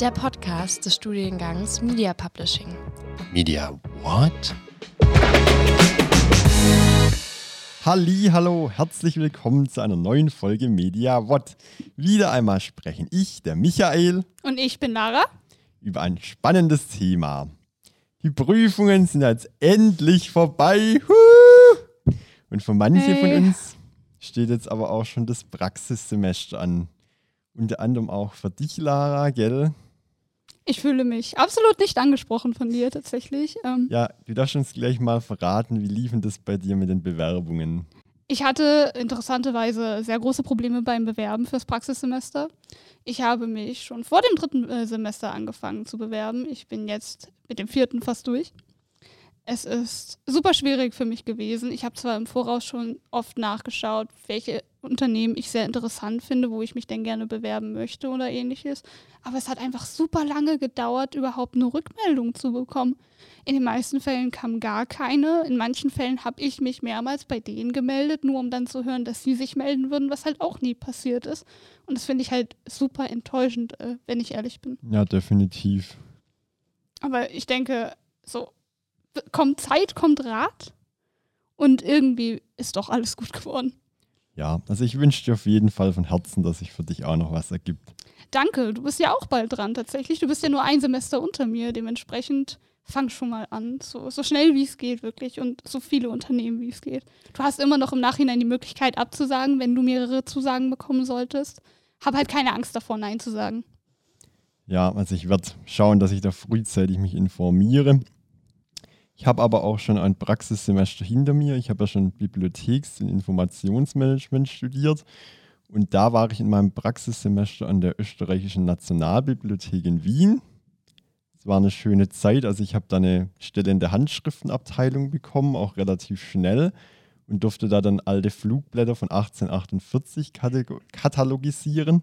der Podcast des Studiengangs Media Publishing. Media what? Halli, hallo, herzlich willkommen zu einer neuen Folge Media What. Wieder einmal sprechen ich, der Michael. Und ich bin Lara. Über ein spannendes Thema. Die Prüfungen sind jetzt endlich vorbei. Huh! Und für manche hey. von uns steht jetzt aber auch schon das Praxissemester an. Unter anderem auch für dich, Lara, gell? Ich fühle mich absolut nicht angesprochen von dir tatsächlich. Ähm ja, du darfst uns gleich mal verraten, wie liefen das bei dir mit den Bewerbungen? Ich hatte interessanterweise sehr große Probleme beim Bewerben fürs Praxissemester. Ich habe mich schon vor dem dritten äh, Semester angefangen zu bewerben. Ich bin jetzt mit dem vierten fast durch. Es ist super schwierig für mich gewesen. Ich habe zwar im Voraus schon oft nachgeschaut, welche Unternehmen ich sehr interessant finde, wo ich mich denn gerne bewerben möchte oder ähnliches. Aber es hat einfach super lange gedauert, überhaupt eine Rückmeldung zu bekommen. In den meisten Fällen kam gar keine. In manchen Fällen habe ich mich mehrmals bei denen gemeldet, nur um dann zu hören, dass sie sich melden würden, was halt auch nie passiert ist. Und das finde ich halt super enttäuschend, äh, wenn ich ehrlich bin. Ja, definitiv. Aber ich denke, so kommt Zeit, kommt Rat und irgendwie ist doch alles gut geworden. Ja, also ich wünsche dir auf jeden Fall von Herzen, dass sich für dich auch noch was ergibt. Danke, du bist ja auch bald dran tatsächlich. Du bist ja nur ein Semester unter mir, dementsprechend fang schon mal an, so, so schnell wie es geht wirklich und so viele Unternehmen wie es geht. Du hast immer noch im Nachhinein die Möglichkeit abzusagen, wenn du mehrere Zusagen bekommen solltest. Hab halt keine Angst davor, Nein zu sagen. Ja, also ich werde schauen, dass ich da frühzeitig mich informiere. Ich habe aber auch schon ein Praxissemester hinter mir. Ich habe ja schon Bibliotheks- und Informationsmanagement studiert. Und da war ich in meinem Praxissemester an der Österreichischen Nationalbibliothek in Wien. Es war eine schöne Zeit. Also ich habe da eine Stelle in der Handschriftenabteilung bekommen, auch relativ schnell. Und durfte da dann alte Flugblätter von 1848 katalogisieren.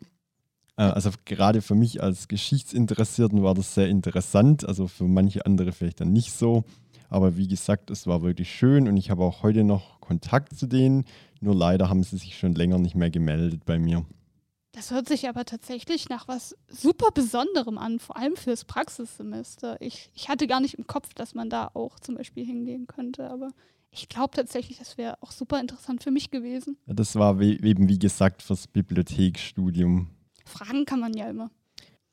Äh, also gerade für mich als Geschichtsinteressierten war das sehr interessant. Also für manche andere vielleicht dann nicht so. Aber wie gesagt, es war wirklich schön und ich habe auch heute noch Kontakt zu denen. Nur leider haben sie sich schon länger nicht mehr gemeldet bei mir. Das hört sich aber tatsächlich nach was super Besonderem an, vor allem fürs Praxissemester. Ich, ich hatte gar nicht im Kopf, dass man da auch zum Beispiel hingehen könnte, aber ich glaube tatsächlich, das wäre auch super interessant für mich gewesen. Ja, das war eben, wie gesagt, fürs Bibliotheksstudium. Fragen kann man ja immer.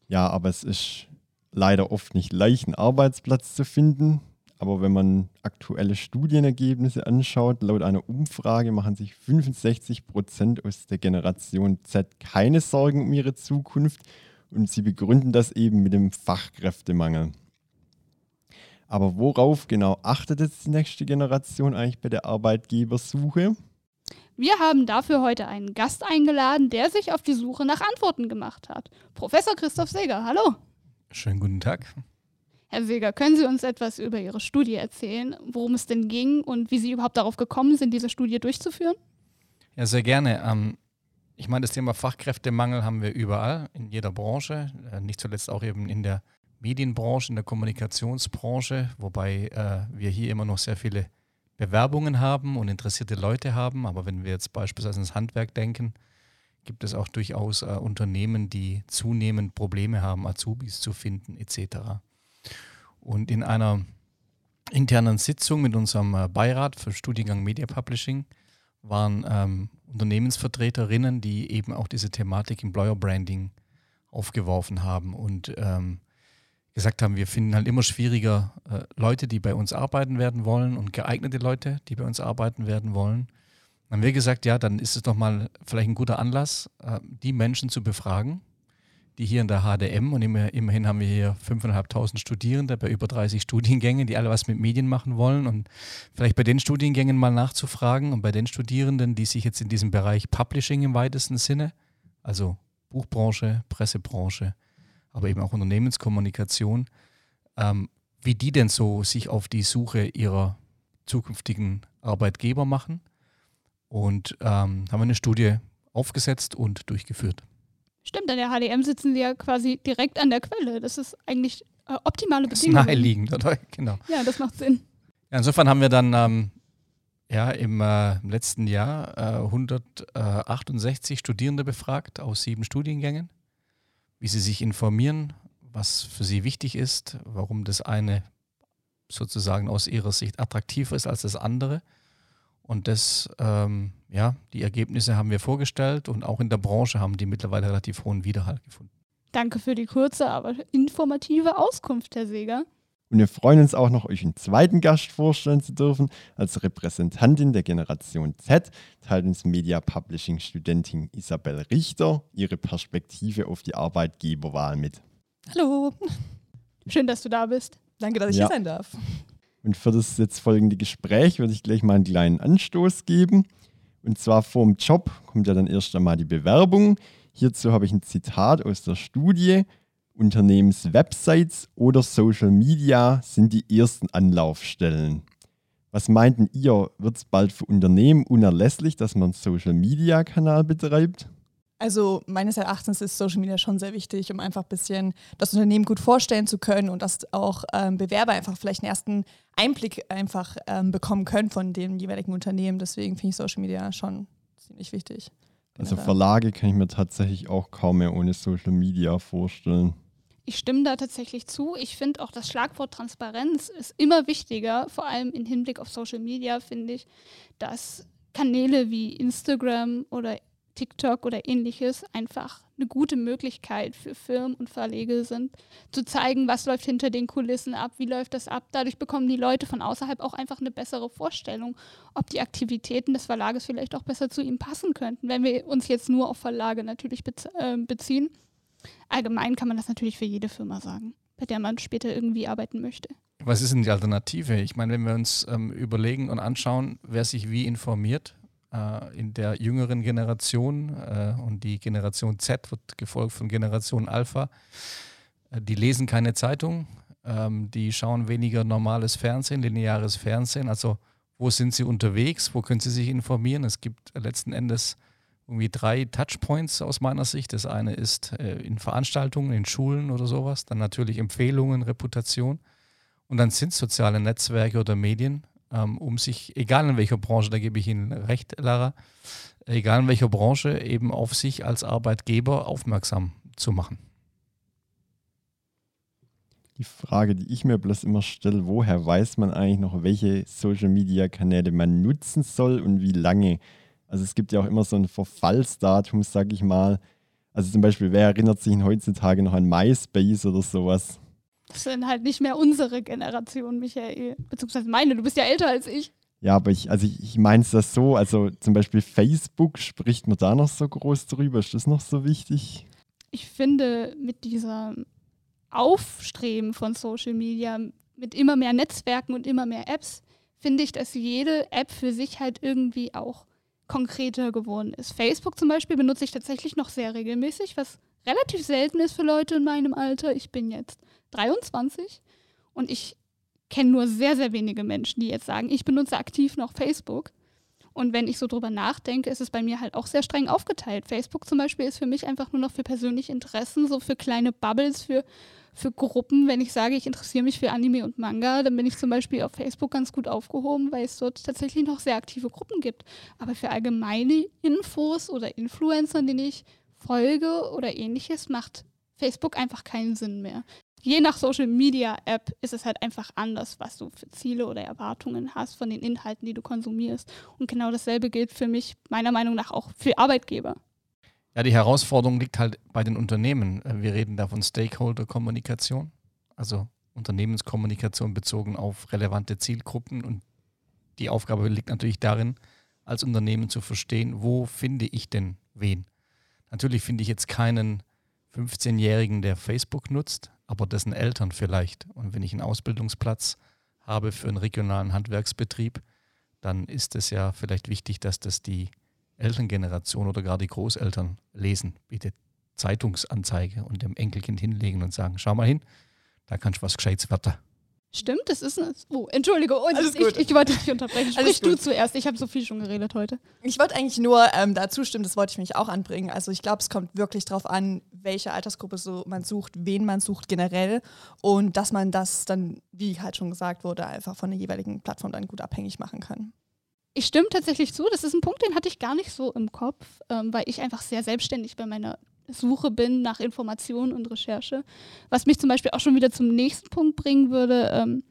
Ja, aber es ist leider oft nicht leicht, einen Arbeitsplatz zu finden. Aber wenn man aktuelle Studienergebnisse anschaut, laut einer Umfrage machen sich 65 Prozent aus der Generation Z keine Sorgen um ihre Zukunft und sie begründen das eben mit dem Fachkräftemangel. Aber worauf genau achtet jetzt die nächste Generation eigentlich bei der Arbeitgebersuche? Wir haben dafür heute einen Gast eingeladen, der sich auf die Suche nach Antworten gemacht hat. Professor Christoph Seger, hallo. Schönen guten Tag. Herr Seger, können Sie uns etwas über Ihre Studie erzählen, worum es denn ging und wie Sie überhaupt darauf gekommen sind, diese Studie durchzuführen? Ja, sehr gerne. Ähm, ich meine, das Thema Fachkräftemangel haben wir überall, in jeder Branche, äh, nicht zuletzt auch eben in der Medienbranche, in der Kommunikationsbranche, wobei äh, wir hier immer noch sehr viele Bewerbungen haben und interessierte Leute haben. Aber wenn wir jetzt beispielsweise ins Handwerk denken, gibt es auch durchaus äh, Unternehmen, die zunehmend Probleme haben, Azubis zu finden etc. Und in einer internen Sitzung mit unserem äh, Beirat für Studiengang Media Publishing waren ähm, Unternehmensvertreterinnen, die eben auch diese Thematik Employer Branding aufgeworfen haben und ähm, gesagt haben, wir finden halt immer schwieriger äh, Leute, die bei uns arbeiten werden wollen und geeignete Leute, die bei uns arbeiten werden wollen. Dann haben wir gesagt, ja, dann ist es doch mal vielleicht ein guter Anlass, äh, die Menschen zu befragen, die hier in der HDM und immer, immerhin haben wir hier 5.500 Studierende bei über 30 Studiengängen, die alle was mit Medien machen wollen und vielleicht bei den Studiengängen mal nachzufragen und bei den Studierenden, die sich jetzt in diesem Bereich Publishing im weitesten Sinne, also Buchbranche, Pressebranche, aber eben auch Unternehmenskommunikation, ähm, wie die denn so sich auf die Suche ihrer zukünftigen Arbeitgeber machen. Und ähm, haben eine Studie aufgesetzt und durchgeführt. Stimmt, an der HDM sitzen sie ja quasi direkt an der Quelle. Das ist eigentlich äh, optimale Bedingungen. Das ist naheliegend, oder? Genau. Ja, das macht Sinn. Ja, insofern haben wir dann ähm, ja, im, äh, im, letzten Jahr äh, 168 Studierende befragt aus sieben Studiengängen, wie sie sich informieren, was für sie wichtig ist, warum das eine sozusagen aus ihrer Sicht attraktiver ist als das andere. Und das, ähm, ja, die Ergebnisse haben wir vorgestellt und auch in der Branche haben die mittlerweile relativ hohen Widerhall gefunden. Danke für die kurze, aber informative Auskunft, Herr Seger. Und wir freuen uns auch noch, euch einen zweiten Gast vorstellen zu dürfen. Als Repräsentantin der Generation Z teilt uns Media Publishing Studentin Isabel Richter ihre Perspektive auf die Arbeitgeberwahl mit. Hallo. Schön, dass du da bist. Danke, dass ich Ja. hier sein darf. Und für das jetzt folgende Gespräch würde ich gleich mal einen kleinen Anstoß geben. Und zwar vor dem Job kommt ja dann erst einmal die Bewerbung. Hierzu habe ich ein Zitat aus der Studie. Unternehmenswebsites oder Social Media sind die ersten Anlaufstellen. Was meinten ihr, wird es bald für Unternehmen unerlässlich, dass man einen Social Media Kanal betreibt? Also meines Erachtens ist Social Media schon sehr wichtig, um einfach ein bisschen das Unternehmen gut vorstellen zu können und dass auch ähm, Bewerber einfach vielleicht einen ersten Einblick einfach ähm, bekommen können von dem jeweiligen Unternehmen. Deswegen finde ich Social Media schon ziemlich wichtig. Also. Verlage kann ich mir tatsächlich auch kaum mehr ohne Social Media vorstellen. Ich stimme da tatsächlich zu. Ich finde auch das Schlagwort Transparenz ist immer wichtiger, vor allem im Hinblick auf Social Media, finde ich, dass Kanäle wie Instagram oder TikTok oder ähnliches einfach eine gute Möglichkeit für Firmen und Verlege sind, zu zeigen, was läuft hinter den Kulissen ab, wie läuft das ab. Dadurch bekommen die Leute von außerhalb auch einfach eine bessere Vorstellung, ob die Aktivitäten des Verlages vielleicht auch besser zu ihm passen könnten. Wenn wir uns jetzt nur auf Verlage natürlich bez äh, beziehen, allgemein kann man das natürlich für jede Firma sagen, bei der man später irgendwie arbeiten möchte. Was ist denn die Alternative? Ich meine, wenn wir uns ähm, überlegen und anschauen, wer sich wie informiert, äh, in der jüngeren Generation äh, und die Generation Z wird gefolgt von Generation Alpha, äh, die lesen keine Zeitung, ähm, die schauen weniger normales Fernsehen, lineares Fernsehen. Also wo sind sie unterwegs, wo können sie sich informieren? Es gibt letzten Endes irgendwie drei Touchpoints aus meiner Sicht. Das eine ist äh, in Veranstaltungen, in Schulen oder sowas, dann natürlich Empfehlungen, Reputation. Und dann sind soziale Netzwerke oder Medien, um sich, egal in welcher Branche, da gebe ich Ihnen recht, Lara, egal in welcher Branche, eben auf sich als Arbeitgeber aufmerksam zu machen. Die Frage, die ich mir bloß immer stelle, woher weiß man eigentlich noch, welche Social-Media-Kanäle man nutzen soll und wie lange? Also es gibt ja auch immer so ein Verfallsdatum, sag ich mal. Also zum Beispiel, wer erinnert sich heutzutage noch an MySpace oder sowas? Das sind halt nicht mehr unsere Generation, Michael. Beziehungsweise meine, du bist ja älter als ich. Ja, aber ich, also ich, ich meine es das so, also zum Beispiel Facebook, spricht man da noch so groß drüber? Ist das noch so wichtig? Ich finde, mit diesem Aufstreben von Social Media, mit immer mehr Netzwerken und immer mehr Apps, finde ich, dass jede App für sich halt irgendwie auch konkreter geworden ist. Facebook zum Beispiel benutze ich tatsächlich noch sehr regelmäßig, was relativ selten ist für Leute in meinem Alter. Ich bin jetzt 23 und ich kenne nur sehr, sehr wenige Menschen, die jetzt sagen, ich benutze aktiv noch Facebook. Und wenn ich so drüber nachdenke, ist es bei mir halt auch sehr streng aufgeteilt. Facebook zum Beispiel ist für mich einfach nur noch für persönliche Interessen, so für kleine Bubbles, für, für Gruppen. Wenn ich sage, ich interessiere mich für Anime und Manga, dann bin ich zum Beispiel auf Facebook ganz gut aufgehoben, weil es dort tatsächlich noch sehr aktive Gruppen gibt. Aber für allgemeine Infos oder Influencer, denen ich folge oder ähnliches, macht Facebook einfach keinen Sinn mehr. Je nach Social Media App ist es halt einfach anders, was du für Ziele oder Erwartungen hast von den Inhalten, die du konsumierst. Und genau dasselbe gilt für mich, meiner Meinung nach, auch für Arbeitgeber. Ja, die Herausforderung liegt halt bei den Unternehmen. Äh, Wir reden da von Stakeholder-Kommunikation, also Unternehmenskommunikation bezogen auf relevante Zielgruppen. Und die Aufgabe liegt natürlich darin, als Unternehmen zu verstehen, wo finde ich denn wen. Natürlich finde ich jetzt keinen 15-Jährigen, der Facebook nutzt, aber dessen Eltern vielleicht. Und wenn ich einen Ausbildungsplatz habe für einen regionalen Handwerksbetrieb, dann ist es ja vielleicht wichtig, dass das die Elterngeneration oder gar die Großeltern lesen. Bitte Zeitungsanzeige und dem Enkelkind hinlegen und sagen, schau mal hin, da kannst du was Gescheites werden. Stimmt, das ist eine. Oh, entschuldige, oh, ich, gut. ich wollte dich unterbrechen. Sprich du zuerst. Ich habe so viel schon geredet heute. Ich wollte eigentlich nur ähm, da zustimmen, das wollte ich mich auch anbringen. Also ich glaube, es kommt wirklich darauf an, welche Altersgruppe so man sucht, wen man sucht generell und dass man das dann, wie halt schon gesagt wurde, einfach von der jeweiligen Plattform dann gut abhängig machen kann. Ich stimme tatsächlich zu. Das ist ein Punkt, den hatte ich gar nicht so im Kopf, ähm, weil ich einfach sehr selbstständig bei meiner Suche bin nach Informationen und Recherche. Was mich zum Beispiel auch schon wieder zum nächsten Punkt bringen würde, ähm,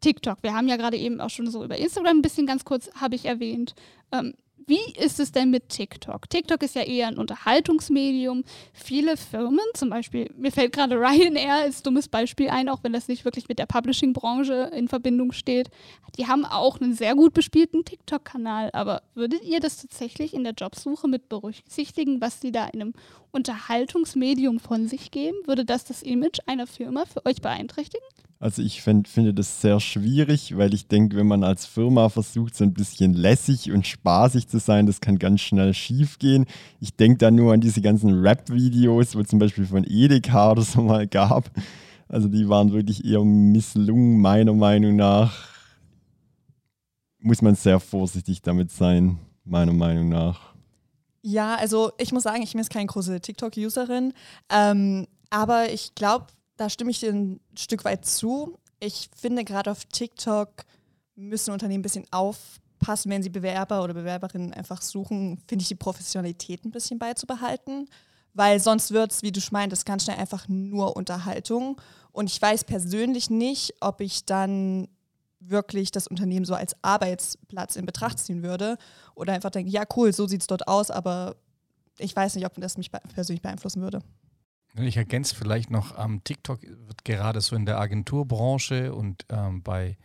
TikTok. Wir haben ja gerade eben auch schon so über Instagram ein bisschen ganz kurz, habe ich erwähnt. Ähm, wie ist es denn mit TikTok? TikTok ist ja eher ein Unterhaltungsmedium. Viele Firmen, zum Beispiel, mir fällt gerade Ryanair als dummes Beispiel ein, auch wenn das nicht wirklich mit der Publishing-Branche in Verbindung steht. Die haben auch einen sehr gut bespielten TikTok-Kanal. Aber würdet ihr das tatsächlich in der Jobsuche mit berücksichtigen, was die da in einem Unterhaltungsmedium von sich geben? Würde das das Image einer Firma für euch beeinträchtigen? Also ich find, finde das sehr schwierig, weil ich denke, wenn man als Firma versucht, so ein bisschen lässig und spaßig zu sein, das kann ganz schnell schief gehen. Ich denke da nur an diese ganzen Rap-Videos, wo zum Beispiel von Edeka oder so mal gab. Also die waren wirklich eher misslungen, meiner Meinung nach. Muss man sehr vorsichtig damit sein, meiner Meinung nach. Ja, also ich muss sagen, ich bin jetzt keine große TikTok-Userin, ähm, aber ich glaube, da stimme ich dir ein Stück weit zu. Ich finde, gerade auf TikTok müssen Unternehmen ein bisschen aufpassen, wenn sie Bewerber oder Bewerberinnen einfach suchen, finde ich die Professionalität ein bisschen beizubehalten. Weil sonst wird es, wie du meintest, ganz schnell einfach nur Unterhaltung. Und ich weiß persönlich nicht, ob ich dann wirklich das Unternehmen so als Arbeitsplatz in Betracht ziehen würde oder einfach denke, ja cool, so sieht es dort aus, aber ich weiß nicht, ob das mich persönlich beeinflussen würde. Ich ergänze vielleicht noch, ähm, TikTok wird gerade so in der Agenturbranche und ähm, bei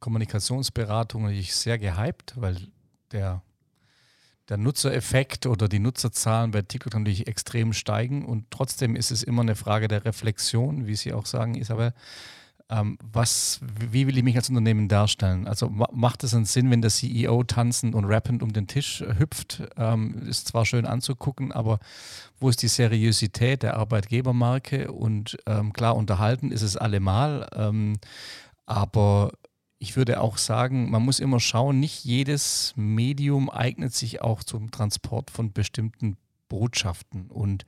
Kommunikationsberatungen sehr gehypt, weil der, der Nutzereffekt oder die Nutzerzahlen bei TikTok natürlich extrem steigen und trotzdem ist es immer eine Frage der Reflexion, wie Sie auch sagen, Isabel ähm, was, wie will ich mich als Unternehmen darstellen? Also macht es einen Sinn, wenn der CEO tanzend und rappend um den Tisch äh, hüpft? Ähm, ist zwar schön anzugucken, aber wo ist die Seriosität der Arbeitgebermarke? Und ähm, klar, unterhalten ist es allemal, ähm, aber ich würde auch sagen, man muss immer schauen, nicht jedes Medium eignet sich auch zum Transport von bestimmten Botschaften. Und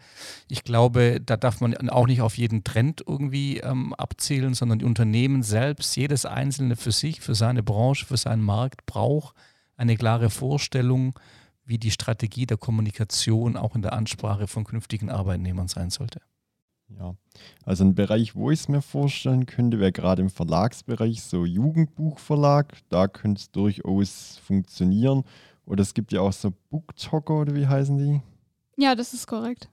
ich glaube, da darf man auch nicht auf jeden Trend irgendwie ähm, abzielen, sondern die Unternehmen selbst, jedes einzelne für sich, für seine Branche, für seinen Markt braucht eine klare Vorstellung, wie die Strategie der Kommunikation auch in der Ansprache von künftigen Arbeitnehmern sein sollte. Ja, also ein Bereich, wo ich es mir vorstellen könnte, wäre gerade im Verlagsbereich so Jugendbuchverlag. Da könnte es durchaus funktionieren. Oder es gibt ja auch so Booktalker oder wie heißen die? Ja, das ist korrekt.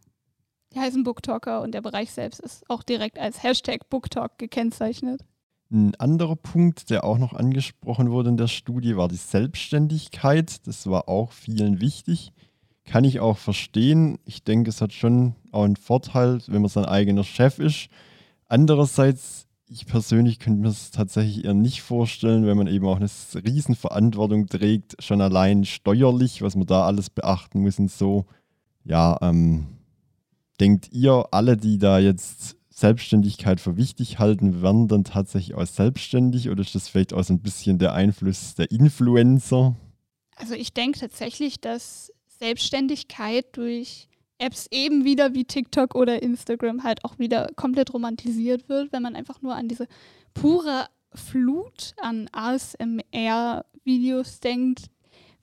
Die heißen Booktalker und der Bereich selbst ist auch direkt als Hashtag Booktalk gekennzeichnet. Ein anderer Punkt, der auch noch angesprochen wurde in der Studie, war die Selbstständigkeit. Das war auch vielen wichtig. Kann ich auch verstehen. Ich denke, es hat schon auch einen Vorteil, wenn man sein eigener Chef ist. Andererseits, ich persönlich könnte mir es tatsächlich eher nicht vorstellen, wenn man eben auch eine Riesenverantwortung trägt, schon allein steuerlich, was man da alles beachten muss und so ja, ähm, denkt ihr, alle, die da jetzt Selbstständigkeit für wichtig halten, werden dann tatsächlich auch selbstständig oder ist das vielleicht auch so ein bisschen der Einfluss der Influencer? Also ich denke tatsächlich, dass Selbstständigkeit durch Apps eben wieder wie TikTok oder Instagram halt auch wieder komplett romantisiert wird, wenn man einfach nur an diese pure Flut an ASMR-Videos denkt,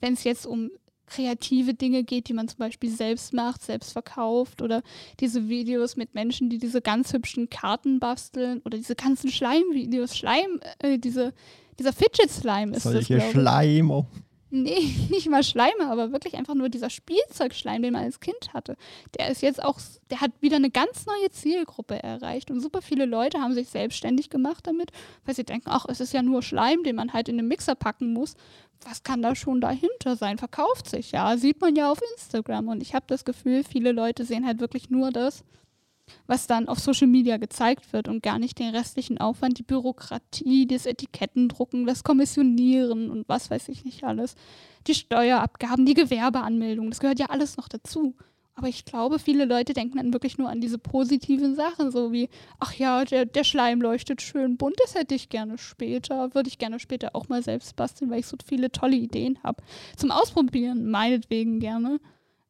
wenn es jetzt um kreative Dinge geht, die man zum Beispiel selbst macht, selbst verkauft oder diese Videos mit Menschen, die diese ganz hübschen Karten basteln oder diese ganzen Schleimvideos, Schleim, äh, diese, dieser Fidget Slime ist Solche das. Solche Schleimer. Nee, nicht mal Schleime, aber wirklich einfach nur dieser Spielzeugschleim, den man als Kind hatte. Der ist jetzt auch, der hat wieder eine ganz neue Zielgruppe erreicht und super viele Leute haben sich selbstständig gemacht damit, weil sie denken, ach, es ist ja nur Schleim, den man halt in den Mixer packen muss. Was kann da schon dahinter sein? Verkauft sich ja, sieht man ja auf Instagram und ich habe das Gefühl, viele Leute sehen halt wirklich nur das, was dann auf Social Media gezeigt wird und gar nicht den restlichen Aufwand, die Bürokratie, das Etikettendrucken, das Kommissionieren und was weiß ich nicht alles, die Steuerabgaben, die Gewerbeanmeldung, das gehört ja alles noch dazu. Aber ich glaube, viele Leute denken dann wirklich nur an diese positiven Sachen, so wie, ach ja, der, der Schleim leuchtet schön bunt, das hätte ich gerne später, würde ich gerne später auch mal selbst basteln, weil ich so viele tolle Ideen habe. Zum Ausprobieren, meinetwegen gerne.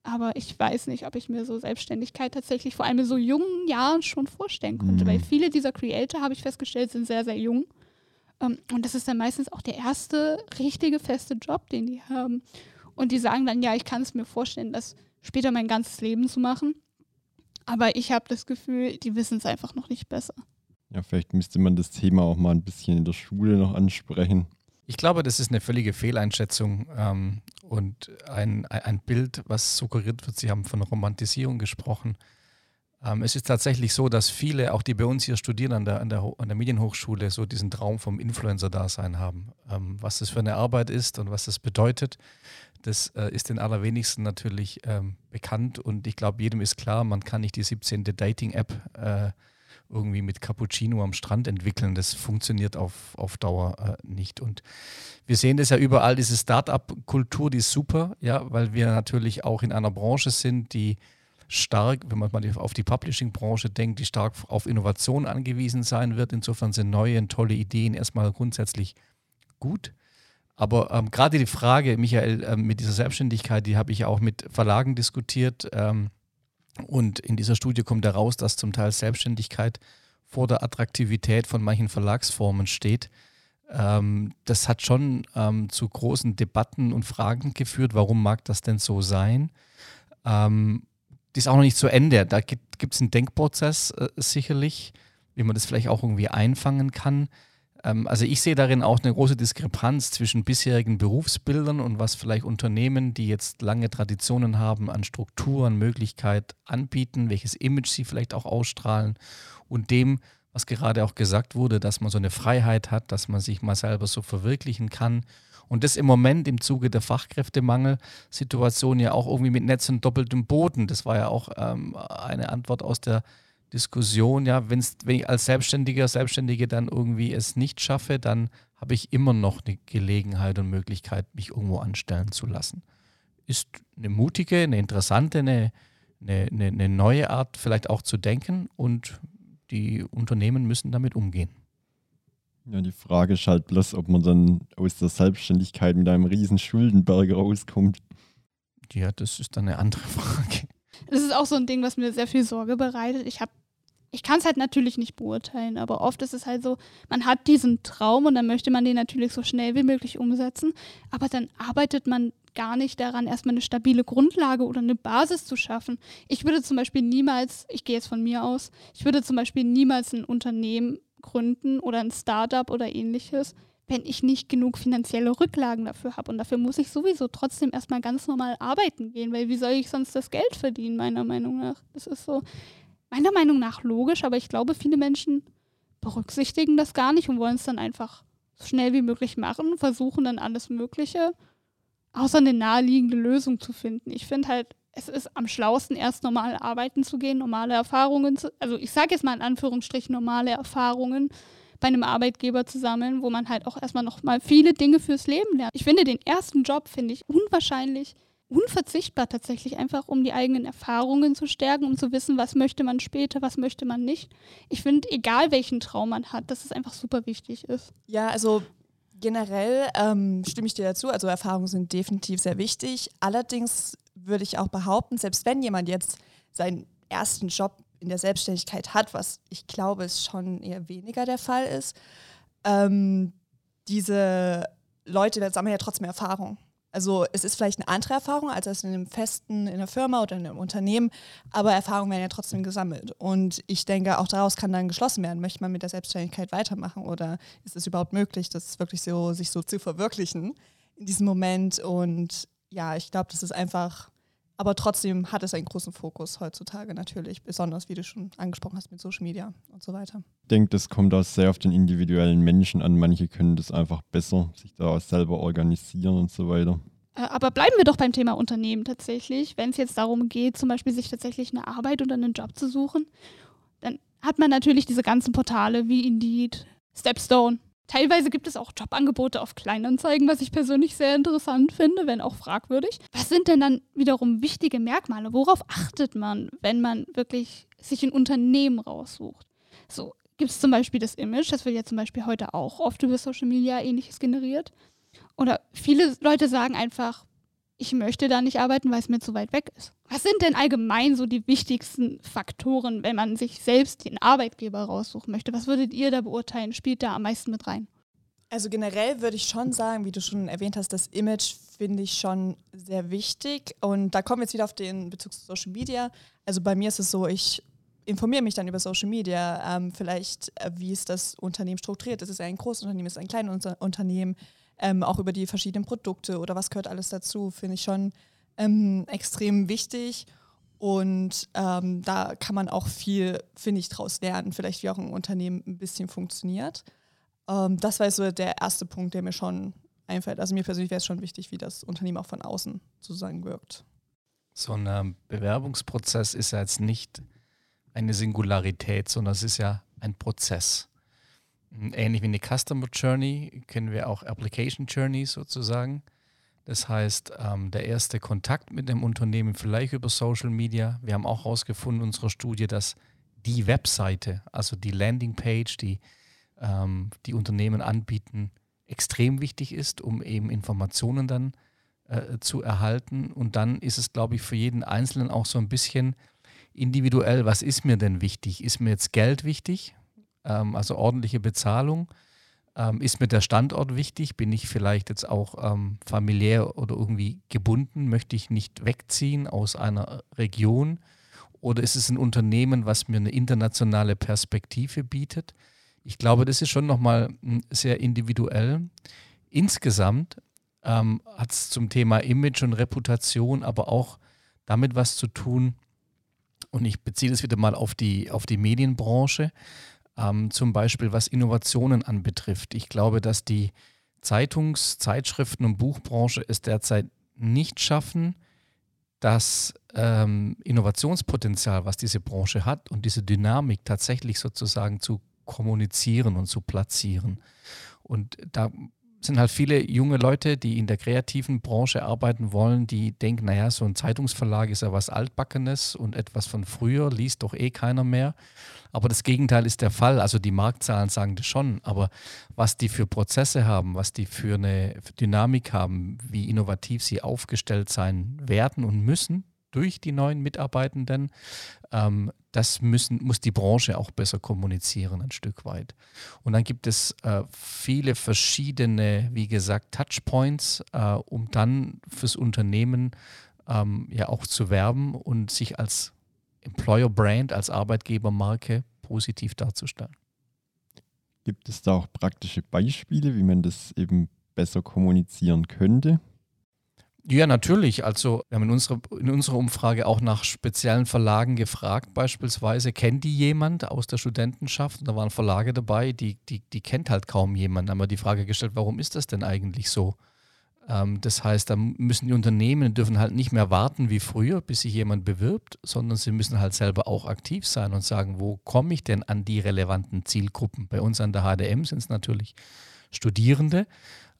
Aber ich weiß nicht, ob ich mir so Selbstständigkeit tatsächlich vor allem in so jungen Jahren schon vorstellen konnte, mhm. weil viele dieser Creator, habe ich festgestellt, sind sehr, sehr jung. Um, ähm, und das ist dann meistens auch der erste richtige feste Job, den die haben. Und die sagen dann, ja, ich kann es mir vorstellen, das später mein ganzes Leben zu machen. Aber ich habe das Gefühl, die wissen es einfach noch nicht besser. Ja, vielleicht müsste man das Thema auch mal ein bisschen in der Schule noch ansprechen. Ich glaube, das ist eine völlige Fehleinschätzung ähm, und ein, ein Bild, was suggeriert wird. Sie haben von Romantisierung gesprochen. Ähm, es ist tatsächlich so, dass viele, auch die bei uns hier studieren an der, an der, an der Medienhochschule, so diesen Traum vom Influencer-Dasein haben. Ähm, was das für eine Arbeit ist und was das bedeutet, das äh, ist den allerwenigsten natürlich ähm, bekannt und ich glaube, jedem ist klar, man kann nicht die 17. Dating-App äh, irgendwie mit Cappuccino am Strand entwickeln. Das funktioniert auf, auf Dauer äh, nicht. Und wir sehen das ja überall, diese Start-up-Kultur, die ist super, ja, weil wir natürlich auch in einer Branche sind, die stark, wenn man mal auf die Publishing-Branche denkt, die stark auf Innovation angewiesen sein wird. Insofern sind neue und tolle Ideen erstmal grundsätzlich gut. Aber ähm, gerade die Frage, Michael, ähm, mit dieser Selbstständigkeit, die habe ich auch mit Verlagen diskutiert. Ähm, und in dieser Studie kommt heraus, dass zum Teil Selbstständigkeit vor der Attraktivität von manchen Verlagsformen steht. Ähm, das hat schon ähm, zu großen Debatten und Fragen geführt. Warum mag das denn so sein? Ähm, die ist auch noch nicht zu Ende. Da gibt es einen Denkprozess äh, sicherlich, wie man das vielleicht auch irgendwie einfangen kann. Ähm, also ich sehe darin auch eine große Diskrepanz zwischen bisherigen Berufsbildern und was vielleicht Unternehmen, die jetzt lange Traditionen haben, an Strukturen, Möglichkeit anbieten, welches Image sie vielleicht auch ausstrahlen und dem, was gerade auch gesagt wurde, dass man so eine Freiheit hat, dass man sich mal selber so verwirklichen kann. Und das im Moment im Zuge der Fachkräftemangelsituation ja auch irgendwie mit Netz und doppeltem Boden. Das war ja auch ähm, eine Antwort aus der Diskussion, ja, wenn's, wenn ich als Selbstständiger, Selbstständige dann irgendwie es nicht schaffe, dann habe ich immer noch eine Gelegenheit und Möglichkeit, mich irgendwo anstellen zu lassen. Ist eine mutige, eine interessante, eine, eine, eine neue Art vielleicht auch zu denken und die Unternehmen müssen damit umgehen. Ja, die Frage ist halt bloß, ob man dann aus der Selbstständigkeit mit einem riesen Schuldenberg rauskommt. Ja, das ist dann eine andere Frage. Das ist auch so ein Ding, was mir sehr viel Sorge bereitet. Ich habe ich kann es halt natürlich nicht beurteilen, aber oft ist es halt so, man hat diesen Traum und dann möchte man den natürlich so schnell wie möglich umsetzen, aber dann arbeitet man gar nicht daran, erstmal eine stabile Grundlage oder eine Basis zu schaffen. Ich würde zum Beispiel niemals, ich gehe jetzt von mir aus, ich würde zum Beispiel niemals ein Unternehmen gründen oder ein Startup oder ähnliches, wenn ich nicht genug finanzielle Rücklagen dafür habe. Und dafür muss ich sowieso trotzdem erstmal ganz normal arbeiten gehen, weil wie soll ich sonst das Geld verdienen, meiner Meinung nach? Das ist so, meiner Meinung nach logisch, aber ich glaube, viele Menschen berücksichtigen das gar nicht und wollen es dann einfach so schnell wie möglich machen, versuchen dann alles Mögliche, außer eine naheliegende Lösung zu finden. Ich finde halt, es ist am schlausten, erst normal arbeiten zu gehen, normale Erfahrungen zu, also ich sage jetzt mal in Anführungsstrichen normale Erfahrungen bei einem Arbeitgeber zu sammeln, wo man halt auch erstmal noch mal viele Dinge fürs Leben lernt. Ich finde den ersten Job, finde ich, unwahrscheinlich unverzichtbar tatsächlich einfach, um die eigenen Erfahrungen zu stärken, um zu wissen, was möchte man später, was möchte man nicht. Ich finde, egal welchen Traum man hat, dass es einfach super wichtig ist. Ja, also generell ähm, stimme ich dir dazu. Also Erfahrungen sind definitiv sehr wichtig. Allerdings würde ich auch behaupten, selbst wenn jemand jetzt seinen ersten Job in der Selbstständigkeit hat, was ich glaube, es schon eher weniger der Fall ist, ähm, diese Leute sammeln ja trotzdem Erfahrung. Also es ist vielleicht eine andere Erfahrung als in einem festen, in einer Firma oder in einem Unternehmen, aber Erfahrungen werden ja trotzdem gesammelt. Und ich denke, auch daraus kann dann geschlossen werden, möchte man mit der Selbstständigkeit weitermachen oder ist es überhaupt möglich, das wirklich so, sich so zu verwirklichen in diesem Moment. Und ja, ich glaube, das ist einfach, aber trotzdem hat es einen großen Fokus heutzutage natürlich, besonders wie du schon angesprochen hast mit Social Media und so weiter. Ich denke, das kommt auch sehr auf den individuellen Menschen an. Manche können das einfach besser, sich da selber organisieren und so weiter. Äh, aber bleiben wir doch beim Thema Unternehmen tatsächlich. Wenn es jetzt darum geht, zum Beispiel sich tatsächlich eine Arbeit oder einen Job zu suchen, dann hat man natürlich diese ganzen Portale wie Indeed, Stepstone. Teilweise gibt es auch Jobangebote auf Kleinanzeigen, was ich persönlich sehr interessant finde, wenn auch fragwürdig. Was sind denn dann wiederum wichtige Merkmale? Worauf achtet man, wenn man wirklich sich ein Unternehmen raussucht? So, gibt es zum Beispiel das Image, das wird ja zum Beispiel heute auch oft über Social Media ähnliches generiert. Oder viele Leute sagen einfach, ich möchte da nicht arbeiten, weil es mir zu weit weg ist. Was sind denn allgemein so die wichtigsten Faktoren, wenn man sich selbst den Arbeitgeber raussuchen möchte? Was würdet ihr da beurteilen? Spielt da am meisten mit rein? Also generell würde ich schon sagen, wie du schon erwähnt hast, das Image finde ich schon sehr wichtig. Und da kommen wir jetzt wieder auf den Bezug zu Social Media. Also bei mir ist es so, ich informiere mich dann über Social Media, ähm, vielleicht äh, wie ist das Unternehmen strukturiert. Ist es ein Großunternehmen, ist es ein kleines Unternehmen, ähm, auch über die verschiedenen Produkte oder was gehört alles dazu, finde ich schon ähm, extrem wichtig. Und ähm, da kann man auch viel, finde ich, draus lernen, vielleicht wie auch ein Unternehmen ein bisschen funktioniert. Ähm, das war so der erste Punkt, der mir schon einfällt. Also mir persönlich wäre es schon wichtig, wie das Unternehmen auch von außen sozusagen wirkt. So ein ähm, Bewerbungsprozess ist ja jetzt nicht eine Singularität, sondern es ist ja ein Prozess. Ähnlich wie eine Customer Journey kennen wir auch Application Journey sozusagen. Das heißt, ähm, der erste Kontakt mit dem Unternehmen vielleicht über Social Media. Wir haben auch herausgefunden in unserer Studie, dass die Webseite, also die Landingpage, die ähm, die Unternehmen anbieten, extrem wichtig ist, um eben Informationen dann äh, zu erhalten. Und dann ist es, glaube ich, für jeden Einzelnen auch so ein bisschen individuell, was ist mir denn wichtig? Ist mir jetzt Geld wichtig? Ähm, also ordentliche Bezahlung? Ähm, ist mir der Standort wichtig? Bin ich vielleicht jetzt auch ähm, familiär oder irgendwie gebunden? Möchte ich nicht wegziehen aus einer Region? Oder ist es ein Unternehmen, was mir eine internationale Perspektive bietet? Ich glaube, das ist schon nochmal hm, sehr individuell. Insgesamt ähm, hat es zum Thema Image und Reputation aber auch damit was zu tun, und ich beziehe das wieder mal auf die, auf die Medienbranche, ähm, zum Beispiel was Innovationen anbetrifft. Ich glaube, dass die Zeitungs-, Zeitschriften- und Buchbranche es derzeit nicht schaffen, das ähm, Innovationspotenzial, was diese Branche hat und diese Dynamik tatsächlich sozusagen zu kommunizieren und zu platzieren. Und da sind halt viele junge Leute, die in der kreativen Branche arbeiten wollen, die denken, naja, so ein Zeitungsverlag ist ja was Altbackenes und etwas von früher, liest doch eh keiner mehr. Aber das Gegenteil ist der Fall. Also die Marktzahlen sagen das schon. Aber was die für Prozesse haben, was die für eine Dynamik haben, wie innovativ sie aufgestellt sein werden und müssen, durch die neuen Mitarbeitenden. Ähm, das müssen, muss die Branche auch besser kommunizieren, ein Stück weit. Und dann gibt es äh, viele verschiedene, wie gesagt, Touchpoints, äh, um dann fürs Unternehmen ähm, ja auch zu werben und sich als Employer Brand, als Arbeitgebermarke positiv darzustellen. Gibt es da auch praktische Beispiele, wie man das eben besser kommunizieren könnte? Ja, natürlich. Also wir haben in unserer, in unserer Umfrage auch nach speziellen Verlagen gefragt, beispielsweise, kennt die jemand aus der Studentenschaft? Und da waren Verlage dabei, die, die, die kennt halt kaum jemand. Da haben wir die Frage gestellt, warum ist das denn eigentlich so? Ähm, das heißt, da müssen die Unternehmen dürfen halt nicht mehr warten wie früher, bis sich jemand bewirbt, sondern sie müssen halt selber auch aktiv sein und sagen, wo komme ich denn an die relevanten Zielgruppen? Bei uns an der HDM sind es natürlich Studierende,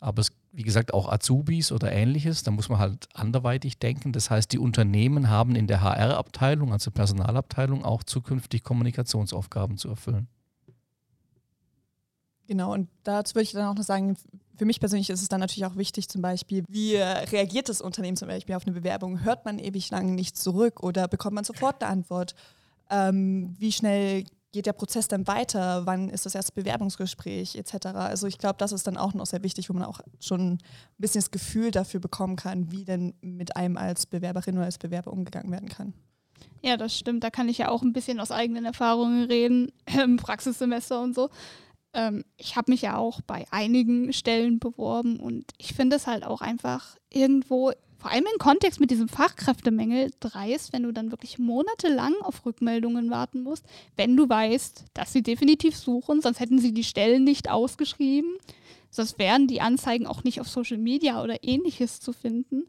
aber es wie gesagt, auch Azubis oder ähnliches. Da muss man halt anderweitig denken. Das heißt, die Unternehmen haben in der HR-Abteilung, also Personalabteilung, auch zukünftig Kommunikationsaufgaben zu erfüllen. Genau, und dazu würde ich dann auch noch sagen, für mich persönlich ist es dann natürlich auch wichtig, zum Beispiel, wie reagiert das Unternehmen zum Beispiel auf eine Bewerbung? Hört man ewig lang nicht zurück oder bekommt man sofort eine Antwort? Ähm, wie schnell geht der Prozess dann weiter? Wann ist das erste Bewerbungsgespräch etc.? Also ich glaube, das ist dann auch noch sehr wichtig, wo man auch schon ein bisschen das Gefühl dafür bekommen kann, wie denn mit einem als Bewerberin oder als Bewerber umgegangen werden kann. Ja, das stimmt. Da kann ich ja auch ein bisschen aus eigenen Erfahrungen reden, im Praxissemester und so. Ähm, ich habe mich ja auch bei einigen Stellen beworben und ich finde es halt auch einfach irgendwo vor allem im Kontext mit diesem Fachkräftemängel dreist, wenn du dann wirklich monatelang auf Rückmeldungen warten musst, wenn du weißt, dass sie definitiv suchen, sonst hätten sie die Stellen nicht ausgeschrieben, sonst wären die Anzeigen auch nicht auf Social Media oder ähnliches zu finden.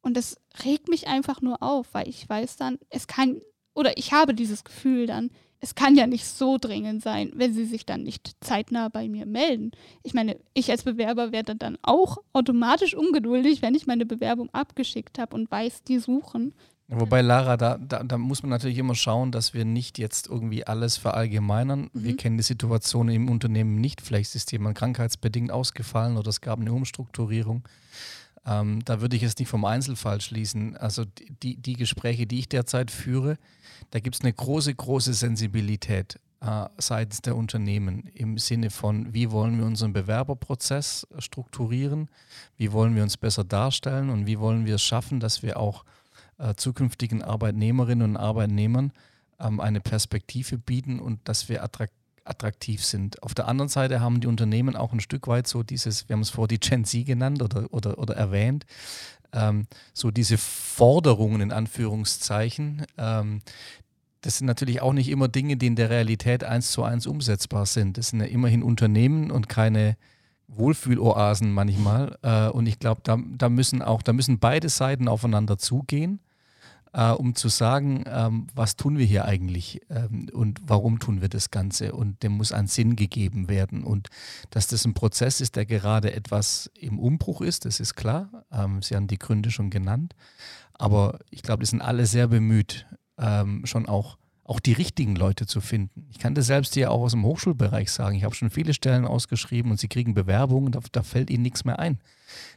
Und das regt mich einfach nur auf, weil ich weiß dann, es kann, oder ich habe dieses Gefühl dann, es kann ja nicht so dringend sein, wenn sie sich dann nicht zeitnah bei mir melden. Ich meine, ich als Bewerber werde dann auch automatisch ungeduldig, wenn ich meine Bewerbung abgeschickt habe und weiß, die suchen. Wobei, Lara, da, da, da, muss man natürlich immer schauen, dass wir nicht jetzt irgendwie alles verallgemeinern. Mhm. Wir kennen die Situation im Unternehmen nicht. Vielleicht ist jemand krankheitsbedingt ausgefallen oder es gab eine Umstrukturierung. Ähm, da würde ich jetzt nicht vom Einzelfall schließen. Also die, die Gespräche, die ich derzeit führe, da gibt es eine große, große Sensibilität. äh, seitens der Unternehmen im Sinne von, wie wollen wir unseren Bewerberprozess strukturieren, wie wollen wir uns besser darstellen und wie wollen wir es schaffen, dass wir auch äh, zukünftigen Arbeitnehmerinnen und Arbeitnehmern ähm, eine Perspektive bieten und dass wir attraktiv attraktiv sind. Auf der anderen Seite haben die Unternehmen auch ein Stück weit so dieses, wir haben es vor die Gen Z genannt oder, oder, oder erwähnt, ähm, so diese Forderungen in Anführungszeichen, ähm, das sind natürlich auch nicht immer Dinge, die in der Realität eins zu eins umsetzbar sind. Das sind ja immerhin Unternehmen und keine Wohlfühloasen manchmal. Äh, und ich glaube, da, da müssen auch, da müssen beide Seiten aufeinander zugehen, äh, um zu sagen, ähm, was tun wir hier eigentlich ähm, und warum tun wir das Ganze. Und dem muss ein Sinn gegeben werden. Und dass das ein Prozess ist, der gerade etwas im Umbruch ist, das ist klar. Ähm, Sie haben die Gründe schon genannt. Aber ich glaube, die sind alle sehr bemüht, ähm, schon auch, auch die richtigen Leute zu finden. Ich kann das selbst hier auch aus dem Hochschulbereich sagen. Ich habe schon viele Stellen ausgeschrieben und sie kriegen Bewerbungen, da, da fällt ihnen nichts mehr ein.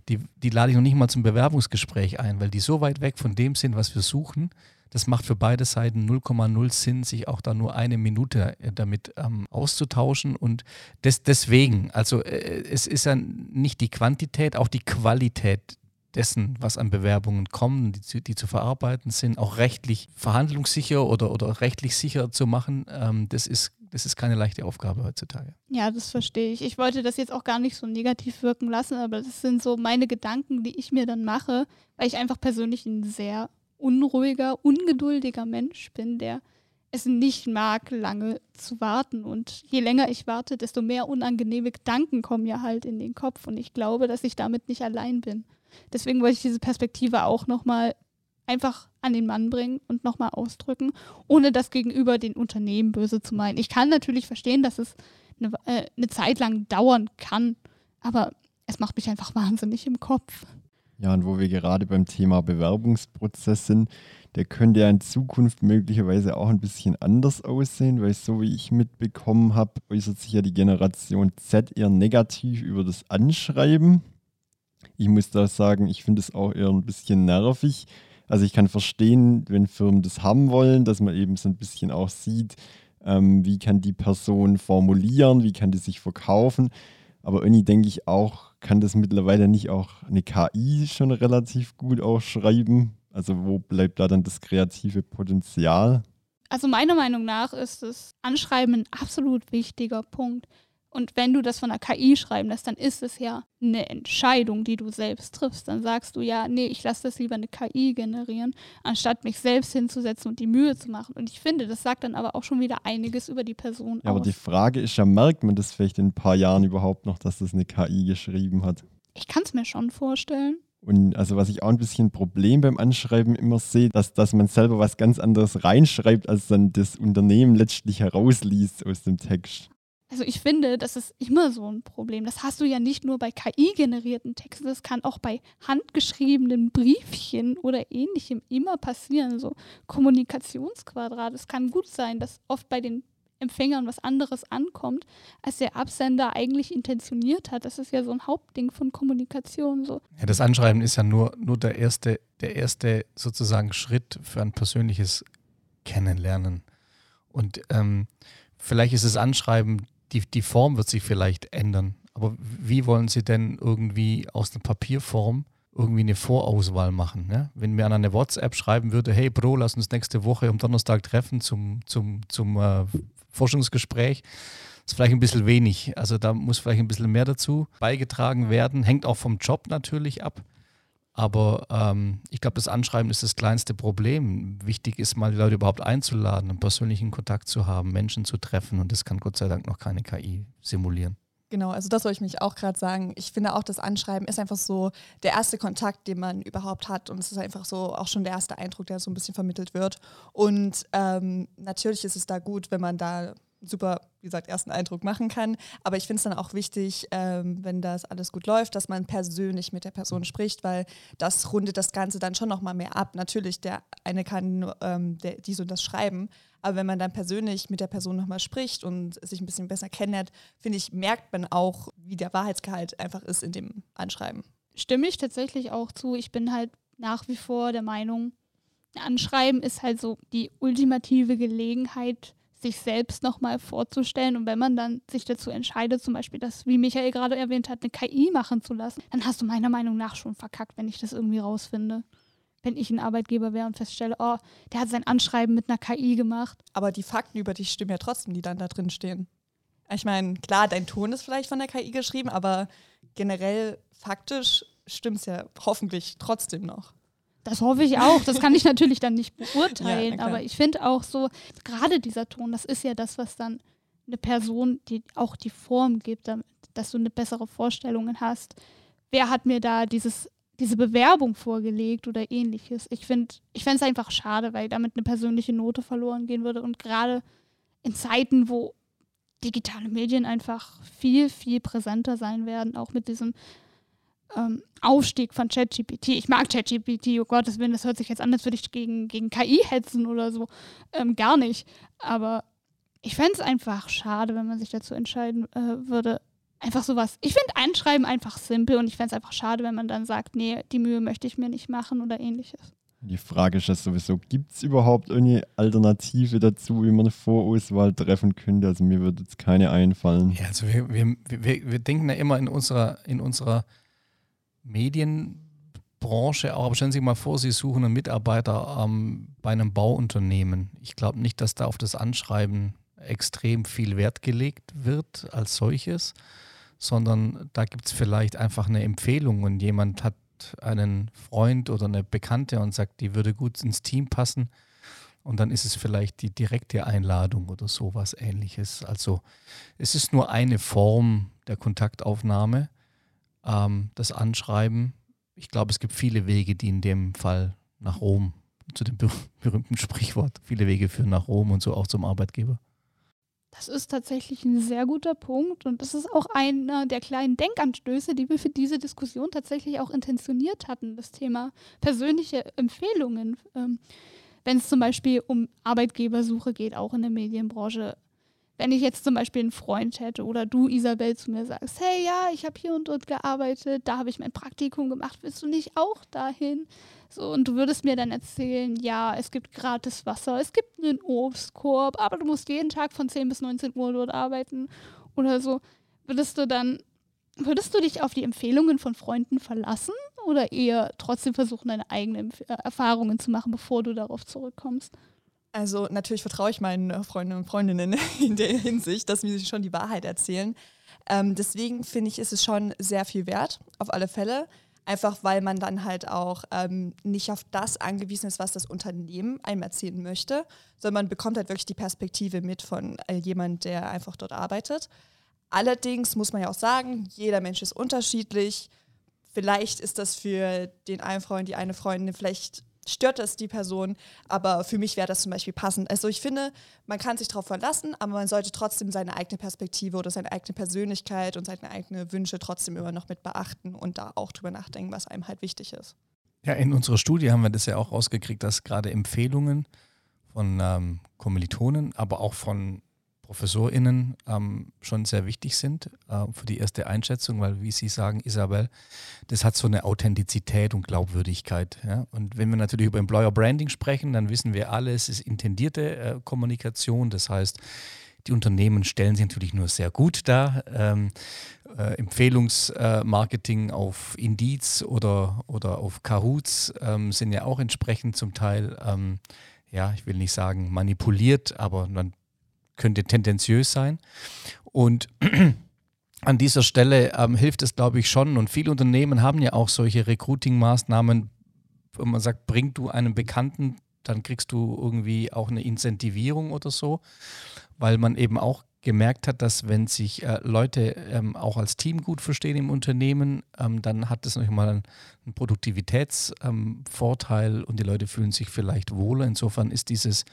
Die, die lade ich noch nicht mal zum Bewerbungsgespräch ein, weil die so weit weg von dem sind, was wir suchen. Das macht für beide Seiten 0,0 Sinn, sich auch da nur eine Minute äh, damit ähm, auszutauschen. Und des, deswegen, also äh, es ist ja nicht die Quantität, auch die Qualität dessen, was an Bewerbungen kommen, die zu, die zu verarbeiten sind, auch rechtlich verhandlungssicher oder, oder rechtlich sicher zu machen, ähm, das, ist, das ist keine leichte Aufgabe heutzutage. Ja, das verstehe ich. Ich wollte das jetzt auch gar nicht so negativ wirken lassen, aber das sind so meine Gedanken, die ich mir dann mache, weil ich einfach persönlich ein sehr unruhiger, ungeduldiger Mensch bin, der es nicht mag, lange zu warten. Und je länger ich warte, desto mehr unangenehme Gedanken kommen mir halt in den Kopf. Und ich glaube, dass ich damit nicht allein bin. Deswegen wollte ich diese Perspektive auch nochmal einfach an den Mann bringen und nochmal ausdrücken, ohne das gegenüber den Unternehmen böse zu meinen. Ich kann natürlich verstehen, dass es eine, äh, eine Zeit lang dauern kann, aber es macht mich einfach wahnsinnig im Kopf. Ja, und wo wir gerade beim Thema Bewerbungsprozess sind, der könnte ja in Zukunft möglicherweise auch ein bisschen anders aussehen, weil so wie ich mitbekommen habe, äußert sich ja die Generation Z eher negativ über das Anschreiben ich muss da sagen, ich finde es auch eher ein bisschen nervig. Also ich kann verstehen, wenn Firmen das haben wollen, dass man eben so ein bisschen auch sieht, ähm, wie kann die Person formulieren, wie kann die sich verkaufen. Aber irgendwie denke ich auch, kann das mittlerweile nicht auch eine KI schon relativ gut auch schreiben? Also wo bleibt da dann das kreative Potenzial? Also meiner Meinung nach ist das Anschreiben ein absolut wichtiger Punkt. Und wenn du das von der KI schreiben lässt, dann ist es ja eine Entscheidung, die du selbst triffst. Dann sagst du ja, nee, ich lasse das lieber eine KI generieren, anstatt mich selbst hinzusetzen und die Mühe zu machen. Und ich finde, das sagt dann aber auch schon wieder einiges über die Person ja, aus. Aber die Frage ist ja, merkt man das vielleicht in ein paar Jahren überhaupt noch, dass das eine KI geschrieben hat? Ich kann es mir schon vorstellen. Und also was ich auch ein bisschen ein Problem beim Anschreiben immer sehe, dass, dass man selber was ganz anderes reinschreibt, als dann das Unternehmen letztlich herausliest aus dem Text. Also ich finde, das ist immer so ein Problem. Das hast du ja nicht nur bei KI-generierten Texten, das kann auch bei handgeschriebenen Briefchen oder ähnlichem immer passieren. So Kommunikationsquadrat. Es kann gut sein, dass oft bei den Empfängern was anderes ankommt, als der Absender eigentlich intentioniert hat. Das ist ja so ein Hauptding von Kommunikation. So. Ja, das Anschreiben ist ja nur, nur der, erste, der erste sozusagen Schritt für ein persönliches Kennenlernen. Und ähm, vielleicht ist das Anschreiben die, die Form wird sich vielleicht ändern. Aber wie wollen Sie denn irgendwie aus der Papierform irgendwie eine Vorauswahl machen? Ne? Wenn mir an eine WhatsApp schreiben würde, hey Bro, lass uns nächste Woche am Donnerstag treffen zum, zum, zum äh, Forschungsgespräch, ist vielleicht ein bisschen wenig. Also da muss vielleicht ein bisschen mehr dazu beigetragen werden. Hängt auch vom Job natürlich ab. Aber ähm, ich glaube, das Anschreiben ist das kleinste Problem. Wichtig ist mal, die Leute überhaupt einzuladen, einen persönlichen Kontakt zu haben, Menschen zu treffen. Und das kann Gott sei Dank noch keine KI simulieren. Genau, also das wollte ich mich auch gerade sagen. Ich finde auch, das Anschreiben ist einfach so der erste Kontakt, den man überhaupt hat. Und es ist einfach so auch schon der erste Eindruck, der so ein bisschen vermittelt wird. Und ähm, natürlich ist es da gut, wenn man da super, wie gesagt, ersten Eindruck machen kann. Aber ich finde es dann auch wichtig, ähm, wenn das alles gut läuft, dass man persönlich mit der Person spricht, weil das rundet das Ganze dann schon nochmal mehr ab. Natürlich, der eine kann ähm, der, dies und das schreiben, aber wenn man dann persönlich mit der Person nochmal spricht und sich ein bisschen besser kennenlernt, finde ich, merkt man auch, wie der Wahrheitsgehalt einfach ist in dem Anschreiben. Stimme ich tatsächlich auch zu. Ich bin halt nach wie vor der Meinung, Anschreiben ist halt so die ultimative Gelegenheit, sich selbst nochmal vorzustellen. Und wenn man dann sich dazu entscheidet, zum Beispiel das, wie Michael gerade erwähnt hat, eine KI machen zu lassen, dann hast du meiner Meinung nach schon verkackt, wenn ich das irgendwie rausfinde. Wenn ich ein Arbeitgeber wäre und feststelle, oh, der hat sein Anschreiben mit einer KI gemacht. Aber die Fakten über dich stimmen ja trotzdem, die dann da drin stehen. Ich meine, klar, dein Ton ist vielleicht von der KI geschrieben, aber generell faktisch stimmt es ja hoffentlich trotzdem noch. Das hoffe ich auch. Das kann ich natürlich dann nicht beurteilen. Ja, aber ich finde auch so, gerade dieser Ton, das ist ja das, was dann eine Person, die auch die Form gibt, damit, dass du eine bessere Vorstellung hast. Wer hat mir da dieses, diese Bewerbung vorgelegt oder ähnliches? Ich finde ich es einfach schade, weil damit eine persönliche Note verloren gehen würde. Und gerade in Zeiten, wo digitale Medien einfach viel, viel präsenter sein werden, auch mit diesem ähm, Aufstieg von ChatGPT. Ich mag ChatGPT, oh Gottes Willen, das hört sich jetzt an, als würde ich gegen, gegen KI hetzen oder so. Ähm, gar nicht. Aber ich fände es einfach schade, wenn man sich dazu entscheiden äh, würde. Einfach sowas. Ich finde Einschreiben einfach simpel und ich fände es einfach schade, wenn man dann sagt, nee, die Mühe möchte ich mir nicht machen oder ähnliches. Die Frage ist ja sowieso, gibt es überhaupt eine Alternative dazu, wie man eine Vorauswahl treffen könnte? Also mir würde jetzt keine einfallen. Ja, also wir, wir, wir, wir denken ja immer in unserer, in unserer Medienbranche auch. Aber stellen Sie sich mal vor, Sie suchen einen Mitarbeiter ähm, bei einem Bauunternehmen. Ich glaube nicht, dass da auf das Anschreiben extrem viel Wert gelegt wird als solches, sondern da gibt es vielleicht einfach eine Empfehlung und jemand hat einen Freund oder eine Bekannte und sagt, die würde gut ins Team passen. Und dann ist es vielleicht die direkte Einladung oder sowas ähnliches. Also es ist nur eine Form der Kontaktaufnahme ähm, das Anschreiben. Ich glaube, es gibt viele Wege, die in dem Fall nach Rom, zu dem berühmten Sprichwort, viele Wege führen nach Rom und so auch zum Arbeitgeber. Das ist tatsächlich ein sehr guter Punkt und das ist auch einer der kleinen Denkanstöße, die wir für diese Diskussion tatsächlich auch intentioniert hatten, das Thema persönliche Empfehlungen. Ähm, Wenn es zum Beispiel um Arbeitgebersuche geht, auch in der Medienbranche, wenn ich jetzt zum Beispiel einen Freund hätte oder du, Isabel, zu mir sagst, hey, ja, ich habe hier und dort gearbeitet, da habe ich mein Praktikum gemacht, willst du nicht auch dahin? So, und du würdest mir dann erzählen, ja, es gibt gratis Wasser, es gibt einen Obstkorb, aber du musst jeden Tag von 10 bis 19 Uhr dort arbeiten oder so. Würdest du dann, würdest du dich auf die Empfehlungen von Freunden verlassen oder eher trotzdem versuchen, deine eigenen äh, Erfahrungen zu machen, bevor du darauf zurückkommst? Also natürlich vertraue ich meinen Freunden und Freundinnen in der Hinsicht, dass sie schon die Wahrheit erzählen. Ähm, deswegen finde ich, ist es schon sehr viel wert, auf alle Fälle. Einfach weil man dann halt auch ähm, nicht auf das angewiesen ist, was das Unternehmen einem erzählen möchte, sondern man bekommt halt wirklich die Perspektive mit von äh, jemand, der einfach dort arbeitet. Allerdings muss man ja auch sagen, jeder Mensch ist unterschiedlich. Vielleicht ist das für den einen Freund, die eine Freundin vielleicht stört das die Person, aber für mich wäre das zum Beispiel passend. Also ich finde, man kann sich darauf verlassen, aber man sollte trotzdem seine eigene Perspektive oder seine eigene Persönlichkeit und seine eigenen Wünsche trotzdem immer noch mit beachten und da auch drüber nachdenken, was einem halt wichtig ist. Ja, in unserer Studie haben wir das ja auch rausgekriegt, dass gerade Empfehlungen von ähm, Kommilitonen, aber auch von ProfessorInnen ähm, schon sehr wichtig sind äh, für die erste Einschätzung, weil, wie Sie sagen, Isabel, das hat so eine Authentizität und Glaubwürdigkeit. Ja? Und wenn wir natürlich über Employer Branding sprechen, dann wissen wir alle, es ist intendierte äh, Kommunikation. Das heißt, die Unternehmen stellen sich natürlich nur sehr gut dar. Ähm, äh, Empfehlungsmarketing äh, auf Indiz oder, oder auf Kahoots ähm, sind ja auch entsprechend zum Teil, ähm, ja, ich will nicht sagen manipuliert, aber man könnte tendenziös sein. Und an dieser Stelle ähm, hilft es, glaube ich, schon. Und viele Unternehmen haben ja auch solche Recruiting-Maßnahmen, wo man sagt, bring du einen Bekannten, dann kriegst du irgendwie auch eine Incentivierung oder so, weil man eben auch gemerkt hat, dass wenn sich äh, Leute ähm, auch als Team gut verstehen im Unternehmen, ähm, dann hat das nochmal einen, einen Produktivitätsvorteil ähm, und die Leute fühlen sich vielleicht wohler. Insofern ist dieses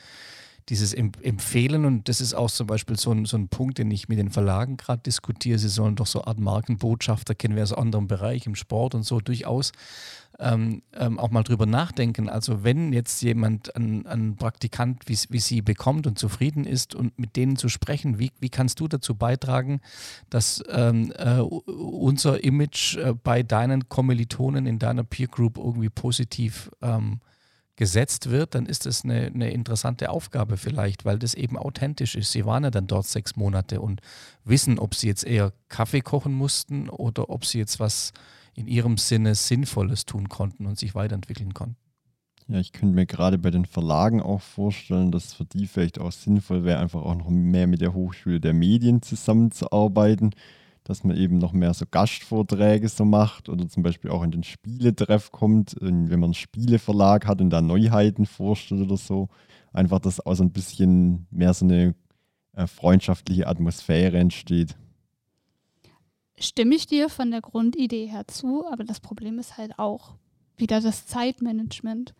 dieses Empfehlen und das ist auch zum Beispiel so ein, so ein Punkt, den ich mit den Verlagen gerade diskutiere. Sie sollen doch so eine Art Markenbotschafter, kennen wir aus anderen Bereichen, im Sport und so durchaus ähm, ähm, auch mal drüber nachdenken. Also wenn jetzt jemand einen, Praktikant wie, wie Sie bekommt und zufrieden ist und mit denen zu sprechen, wie, wie kannst du dazu beitragen, dass ähm, äh, unser Image äh, bei deinen Kommilitonen in deiner Peer Group irgendwie positiv ähm, gesetzt wird, dann ist das eine, eine interessante Aufgabe vielleicht, weil das eben authentisch ist. Sie waren ja dann dort sechs Monate und wissen, ob sie jetzt eher Kaffee kochen mussten oder ob sie jetzt was in ihrem Sinne Sinnvolles tun konnten und sich weiterentwickeln konnten. Ja, ich könnte mir gerade bei den Verlagen auch vorstellen, dass für die vielleicht auch sinnvoll wäre, einfach auch noch mehr mit der Hochschule der Medien zusammenzuarbeiten, dass man eben noch mehr so Gastvorträge so macht oder zum Beispiel auch in den Spieletreff kommt, wenn man einen Spieleverlag hat und da Neuheiten vorstellt oder so. Einfach, dass auch so ein bisschen mehr so eine äh, freundschaftliche Atmosphäre entsteht. Stimme ich dir von der Grundidee her zu, aber das Problem ist halt auch wieder das Zeitmanagement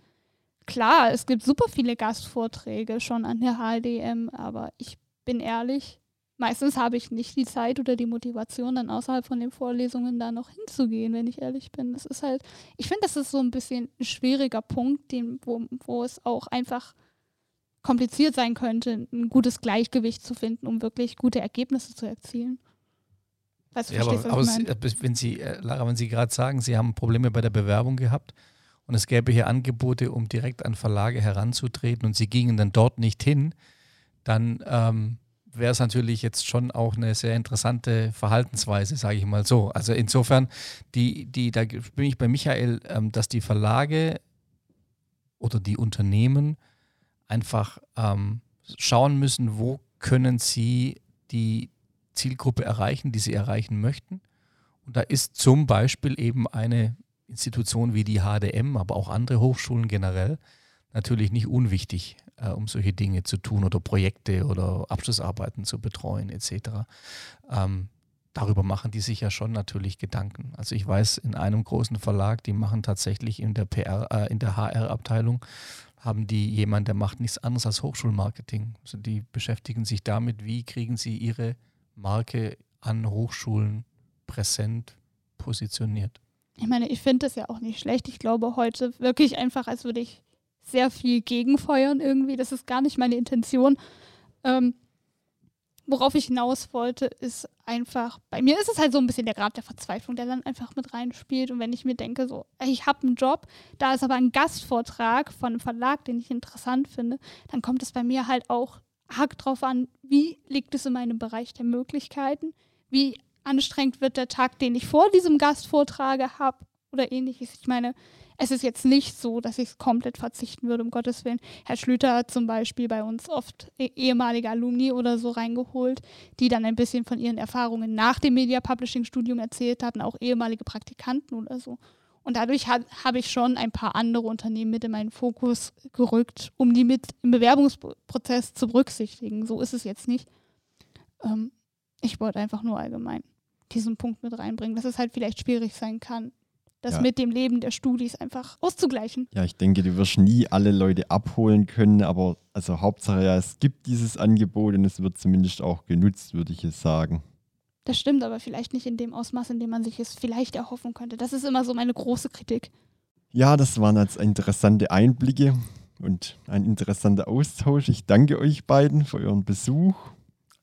klar, es gibt super viele Gastvorträge schon an der HLDM, aber ich bin ehrlich, meistens habe ich nicht die Zeit oder die Motivation, dann außerhalb von den Vorlesungen da noch hinzugehen, wenn ich ehrlich bin. Das ist halt, ich finde, das ist so ein bisschen ein schwieriger Punkt, den, wo, wo es auch einfach kompliziert sein könnte, ein gutes Gleichgewicht zu finden, um wirklich gute Ergebnisse zu erzielen. Weißt du, ja, aber, aber wenn Sie, äh, Lara, wenn Sie gerade sagen, Sie haben Probleme bei der Bewerbung gehabt, und es gäbe hier Angebote, um direkt an Verlage heranzutreten und sie gingen dann dort nicht hin, dann ähm, wäre es natürlich jetzt schon auch eine sehr interessante Verhaltensweise, sage ich mal so. Also insofern, die, die, da bin ich bei Michael, ähm, dass die Verlage oder die Unternehmen einfach ähm, schauen müssen, wo können sie die Zielgruppe erreichen, die sie erreichen möchten. Und da ist zum Beispiel eben eine Institutionen wie die HDM, aber auch andere Hochschulen generell natürlich nicht unwichtig, äh, um solche Dinge zu tun oder Projekte oder Abschlussarbeiten zu betreuen etc. Ähm, darüber machen die sich ja schon natürlich Gedanken. Also ich weiß, in einem großen Verlag, die machen tatsächlich in der PR, äh, in der HR-Abteilung, haben die jemanden, der macht nichts anderes als Hochschulmarketing. Also die beschäftigen sich damit, wie kriegen sie ihre Marke an Hochschulen präsent positioniert ich meine, ich finde das ja auch nicht schlecht. Ich glaube heute wirklich einfach, als würde ich sehr viel gegenfeuern irgendwie. Das ist gar nicht meine Intention. Ähm, worauf ich hinaus wollte, ist einfach, bei mir ist es halt so ein bisschen der Grad der Verzweiflung, der dann einfach mit reinspielt. Und wenn ich mir denke, so, ich habe einen Job, da ist aber ein Gastvortrag von einem Verlag, den ich interessant finde, dann kommt es bei mir halt auch arg drauf an, wie liegt es in meinem Bereich der Möglichkeiten, wie anstrengend wird der Tag, den ich vor diesem Gastvortrage habe oder ähnliches. Ich meine, es ist jetzt nicht so, dass ich es komplett verzichten würde, um Gottes Willen. Herr Schlüter hat zum Beispiel bei uns oft eh, ehemalige Alumni oder so reingeholt, die dann ein bisschen von ihren Erfahrungen nach dem Media Publishing Studium erzählt hatten, auch ehemalige Praktikanten oder so. Und dadurch habe ich schon ein paar andere Unternehmen mit in meinen Fokus gerückt, um die mit im Bewerbungsprozess zu berücksichtigen. So ist es jetzt nicht. Ähm, ich wollte einfach nur allgemein diesen Punkt mit reinbringen, dass es halt vielleicht schwierig sein kann, das ja. mit dem Leben der Studis einfach auszugleichen. Ja, ich denke, du wirst nie alle Leute abholen können, aber also Hauptsache ja, es gibt dieses Angebot und es wird zumindest auch genutzt, würde ich jetzt sagen. Das stimmt, aber vielleicht nicht in dem Ausmaß, in dem man sich es vielleicht erhoffen könnte. Das ist immer so meine große Kritik. Ja, das waren jetzt interessante Einblicke und ein interessanter Austausch. Ich danke euch beiden für euren Besuch.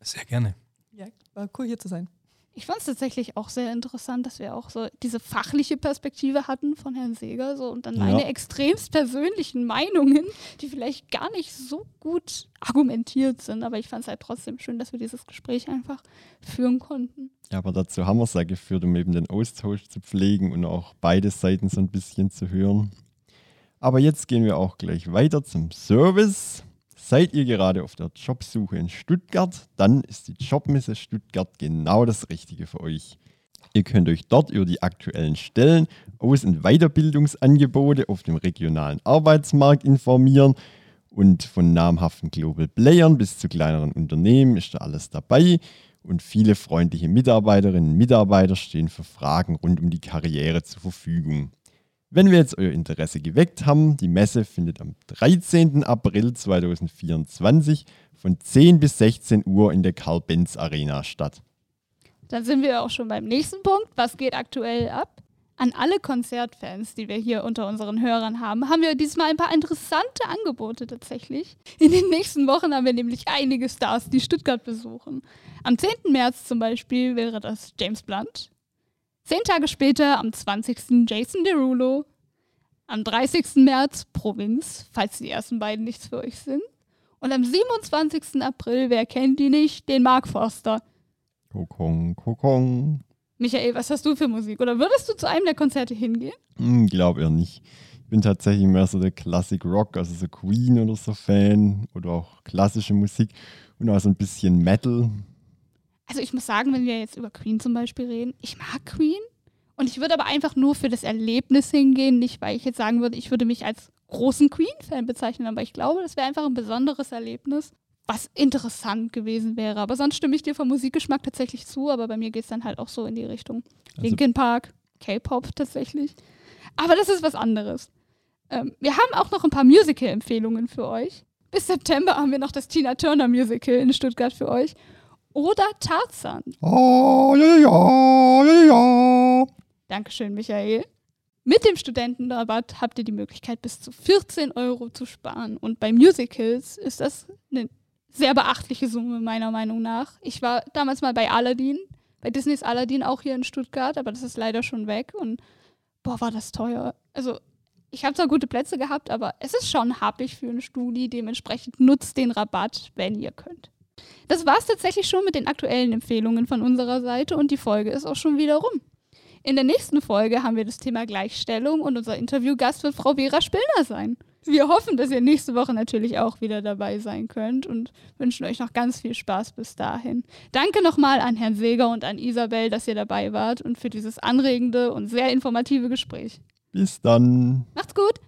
Sehr gerne. Ja, war cool hier zu sein. Ich fand es tatsächlich auch sehr interessant, dass wir auch so diese fachliche Perspektive hatten von Herrn Seeger so, und dann ja. meine extremst persönlichen Meinungen, die vielleicht gar nicht so gut argumentiert sind. Aber ich fand es halt trotzdem schön, dass wir dieses Gespräch einfach führen konnten. Ja, aber dazu haben wir es ja geführt, um eben den Austausch zu pflegen und auch beide Seiten so ein bisschen zu hören. Aber jetzt gehen wir auch gleich weiter zum Service. Seid ihr gerade auf der Jobsuche in Stuttgart, dann ist die Jobmesse Stuttgart genau das Richtige für euch. Ihr könnt euch dort über die aktuellen Stellen, Aus- und Weiterbildungsangebote auf dem regionalen Arbeitsmarkt informieren und von namhaften Global Playern bis zu kleineren Unternehmen ist da alles dabei und viele freundliche Mitarbeiterinnen und Mitarbeiter stehen für Fragen rund um die Karriere zur Verfügung. Wenn wir jetzt euer Interesse geweckt haben, die Messe findet am 13. April 2024 von 10 bis 16 Uhr in der Karl-Benz Arena statt. Dann sind wir auch schon beim nächsten Punkt. Was geht aktuell ab? An alle Konzertfans, die wir hier unter unseren Hörern haben, haben wir diesmal ein paar interessante Angebote tatsächlich. In den nächsten Wochen haben wir nämlich einige Stars, die Stuttgart besuchen. Am 10. März zum Beispiel wäre das James Blunt, Zehn Tage später, am 20. Jason Derulo. Am 30. März Provinz, falls die ersten beiden nichts für euch sind. Und am 27. April, wer kennt die nicht, den Mark Forster. Kokong, Kokong. Michael, was hast du für Musik? Oder würdest du zu einem der Konzerte hingehen? Hm, glaub eher nicht. Ich bin tatsächlich mehr so der Classic Rock, also so Queen oder so Fan oder auch klassische Musik und auch so ein bisschen Metal. Also ich muss sagen, wenn wir jetzt über Queen zum Beispiel reden, ich mag Queen und ich würde aber einfach nur für das Erlebnis hingehen, nicht weil ich jetzt sagen würde, ich würde mich als großen Queen-Fan bezeichnen, aber ich glaube, das wäre einfach ein besonderes Erlebnis, was interessant gewesen wäre. Aber sonst stimme ich dir vom Musikgeschmack tatsächlich zu, aber bei mir geht es dann halt auch so in die Richtung Also- Linkin Park, K-Pop tatsächlich. Aber das ist was anderes. Ähm, wir haben auch noch ein paar Musical-Empfehlungen für euch. Bis September haben wir noch das Tina Turner Musical in Stuttgart für euch. Oder Tarzan. Oh, ja, ja, ja, ja. Dankeschön, Michael. Mit dem Studentenrabatt habt ihr die Möglichkeit, bis zu 14 Euro zu sparen. Und bei Musicals ist das eine sehr beachtliche Summe, meiner Meinung nach. Ich war damals mal bei Aladdin, bei Disneys Aladdin auch hier in Stuttgart, aber das ist leider schon weg. Und boah, war das teuer. Also, ich habe zwar gute Plätze gehabt, aber es ist schon happig für einen Studi. Dementsprechend nutzt den Rabatt, wenn ihr könnt. Das war es tatsächlich schon mit den aktuellen Empfehlungen von unserer Seite und die Folge ist auch schon wieder rum. In der nächsten Folge haben wir das Thema Gleichstellung und unser Interviewgast wird Frau Vera Spillner sein. Wir hoffen, dass ihr nächste Woche natürlich auch wieder dabei sein könnt und wünschen euch noch ganz viel Spaß bis dahin. Danke nochmal an Herrn Seger und an Isabel, dass ihr dabei wart und für dieses anregende und sehr informative Gespräch. Bis dann. Macht's gut!